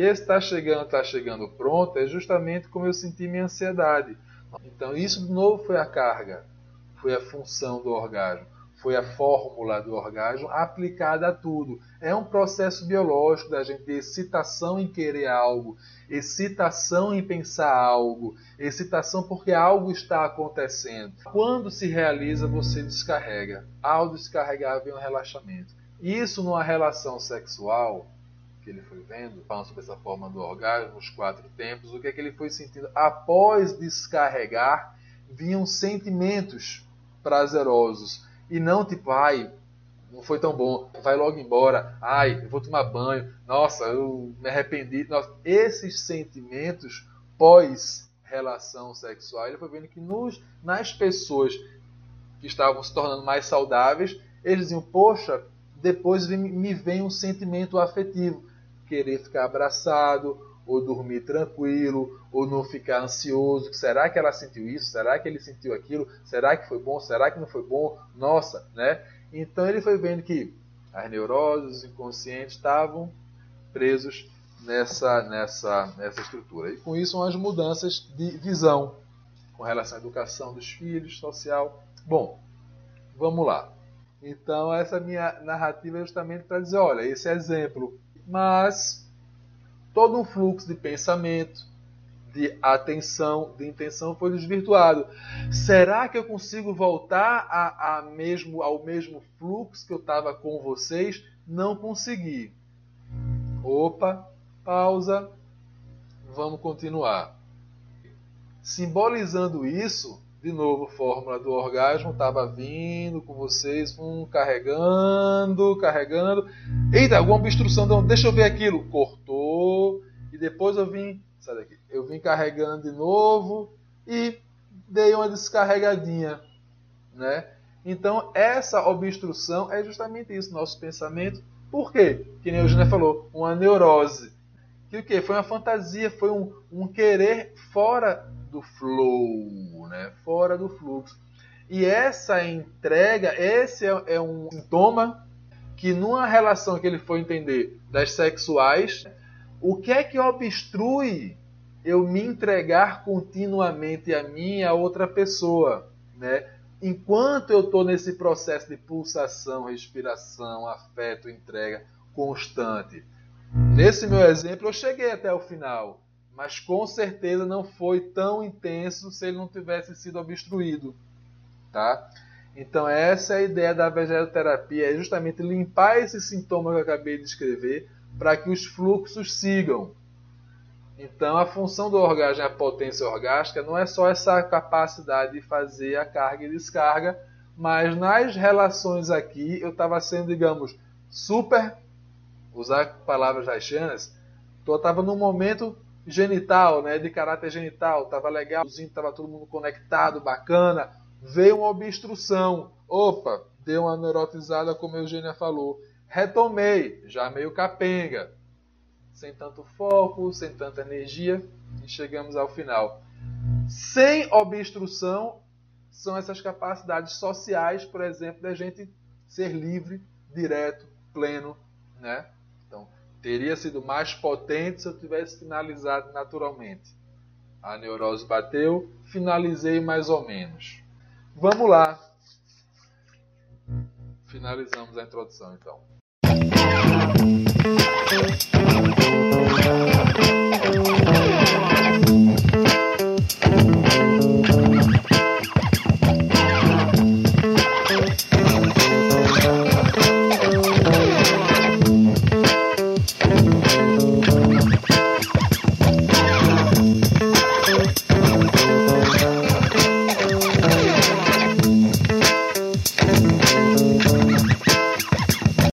esse está chegando, está chegando pronto, é justamente como eu senti minha ansiedade. Então, isso de novo foi a carga, foi a função do orgasmo, foi a fórmula do orgasmo aplicada a tudo. É um processo biológico da gente de excitação em querer algo, excitação em pensar algo, excitação porque algo está acontecendo. Quando se realiza, você descarrega. Ao descarregar, vem um relaxamento. Isso numa relação sexual, que ele foi vendo, falando sobre essa forma do orgasmo, os quatro tempos, o que é que ele foi sentindo? Após descarregar, vinham sentimentos prazerosos. E não tipo, ai, não foi tão bom, vai logo embora, ai, eu vou tomar banho, nossa, eu me arrependi. Nossa, esses sentimentos pós relação sexual, ele foi vendo que nos, nas pessoas que estavam se tornando mais saudáveis, eles diziam, poxa, depois me vem um sentimento afetivo querer ficar abraçado, ou dormir tranquilo, ou não ficar ansioso. Será que ela sentiu isso? Será que ele sentiu aquilo? Será que foi bom? Será que não foi bom? Nossa, né? Então ele foi vendo que as neuroses, os inconscientes estavam presos nessa, nessa, nessa estrutura. E com isso, umas mudanças de visão com relação à educação dos filhos, social. Bom, vamos lá. Então, essa minha narrativa é justamente para dizer: olha, esse exemplo mas todo um fluxo de pensamento, de atenção, de intenção foi desvirtuado. Será que eu consigo voltar a, a mesmo, ao mesmo fluxo que eu estava com vocês? Não consegui. Opa, pausa, vamos continuar. Simbolizando isso, de novo, fórmula do orgasmo, estava vindo com vocês, um, carregando, carregando. Eita, alguma obstrução, então, deixa eu ver aquilo. Cortou, e depois eu vim, sai daqui, eu vim carregando de novo e dei uma descarregadinha, né? Então, essa obstrução é justamente isso, nosso pensamento. Por quê? Que nem o Eugênia falou, uma neurose. Que o quê? Foi uma fantasia, foi um, um querer fora do flow? Fora do fluxo. E essa entrega, esse é, é um sintoma que numa relação que ele foi entender das sexuais, o que é que obstrui eu me entregar continuamente a mim e a outra pessoa, né? Enquanto eu estou nesse processo de pulsação, respiração, afeto, entrega constante. Nesse meu exemplo, eu cheguei até o final mas com certeza não foi tão intenso se ele não tivesse sido obstruído, tá? Então essa é a ideia da vegeterapia, é justamente limpar esse sintoma que eu acabei de descrever para que os fluxos sigam. Então a função do orgasmo, a potência orgástica, não é só essa capacidade de fazer a carga e descarga, mas nas relações aqui eu estava sendo, digamos, super, usar palavras haitianas, eu estava num momento genital, né, de caráter genital, tava legal, tava todo mundo conectado, bacana. Veio uma obstrução. Opa, deu uma neurotizada, como a Eugênia falou. Retomei, já meio capenga. Sem tanto foco, sem tanta energia, e chegamos ao final. Sem obstrução, são essas capacidades sociais, por exemplo, da gente ser livre, direto, pleno, né? Teria sido mais potente se eu tivesse finalizado naturalmente. A neurose bateu, finalizei mais ou menos. Vamos lá. Finalizamos a introdução então. Música